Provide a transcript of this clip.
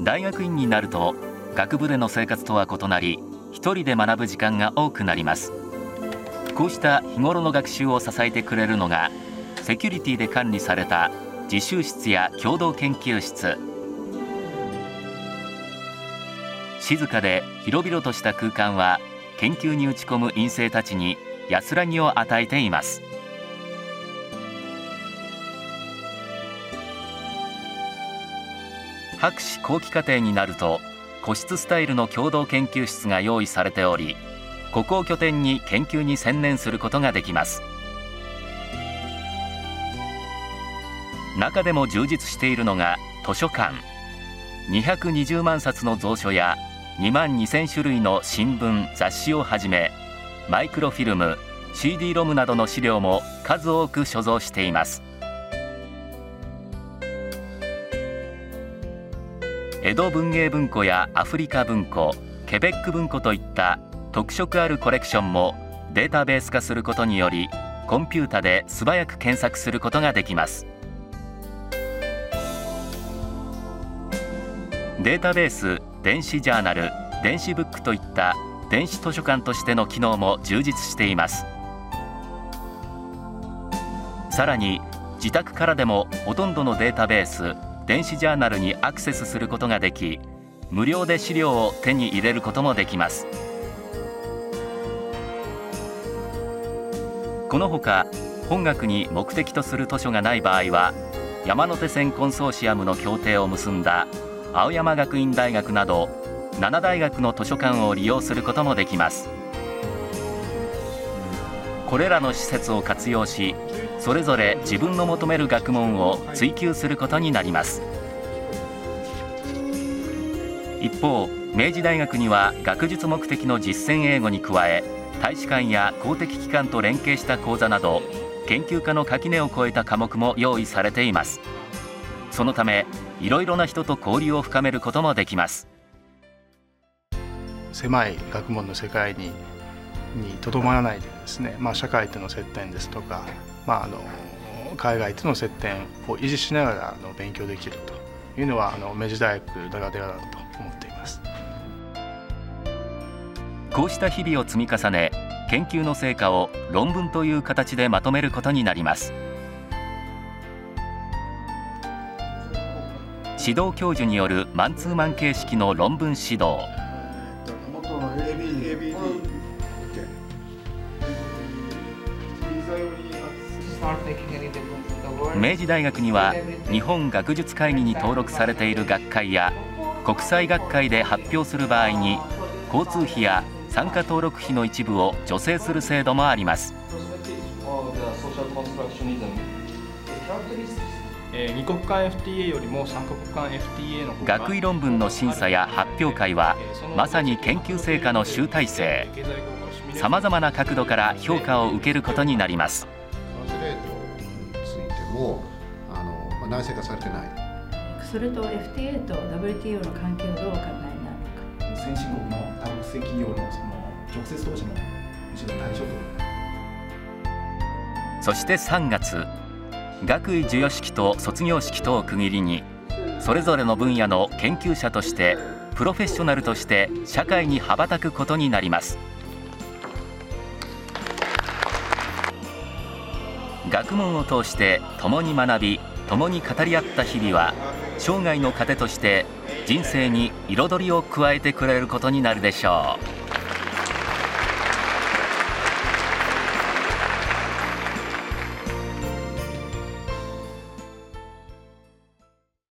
大学院になると学部での生活とは異なり一人で学ぶ時間が多くなります。こうした日頃の学習を支えてくれるのがセキュリティで管理された自習室や共同研究室。静かで広々とした空間は研究に打ち込む院生たちに安らぎを与えています。博士後期課程になると個室スタイルの共同研究室が用意されておりここを拠点に研究に専念することができます。中でも充実しているのが図書館。220万冊の蔵書や2万2000種類の新聞雑誌をはじめマイクロフィルム CD ロムなどの資料も数多く所蔵しています。江戸文芸文庫やアフリカ文庫ケベック文庫といった特色あるコレクションもデータベース化することによりコンピュータで素早く検索することができます。データベース電子ジャーナル電子ブックといった電子図書館としての機能も充実しています。さらに自宅からでもほとんどのデータベース電子ジャーナルにアクセスすることができ無料で資料を手に入れることもできます。このほか本学に目的とする図書がない場合は山手線コンソーシアムの協定を結んだ青山学院大学など7大学の図書館を利用することもできます。これらの施設を活用しそれぞれ自分の求める学問を追求することになります。一方明治大学には学術目的の実践英語に加え大使館や公的機関と連携した講座など研究家の垣根を越えた科目も用意されています。そのためいろいろな人と交流を深めることもできます。狭い学問の世界ににとどまらないでですね、まあ、社会との接点ですとか、まあ、あの海外との接点を維持しながらあの勉強できるというのはあの明治大学ならではだと思っています。こうした日々を積み重ね研究の成果を論文という形でまとめることになります。指導教授によるマンツーマン形式の論文指導明治大学には日本学術会議に登録されている学会や国際学会で発表する場合に交通費や参加登録費の一部を助成する制度もあります。二国間 FTA よりも三国間 FTA の学位論文の審査や発表会はまさに研究成果の集大成。さまざまな角度から評価を受けることになりますもあの、まあ、内製化されてない。それと FTA と WTO の関係をどうお考えになるのか。先進国の多国籍企業のその直接投資の一度対象とそして3月学位授与式と卒業式とを区切りにそれぞれの分野の研究者としてプロフェッショナルとして社会に羽ばたくことになります学問を通して共に学び共に語り合った日々は生涯の糧として人生に彩りを加えてくれることになるでしょう。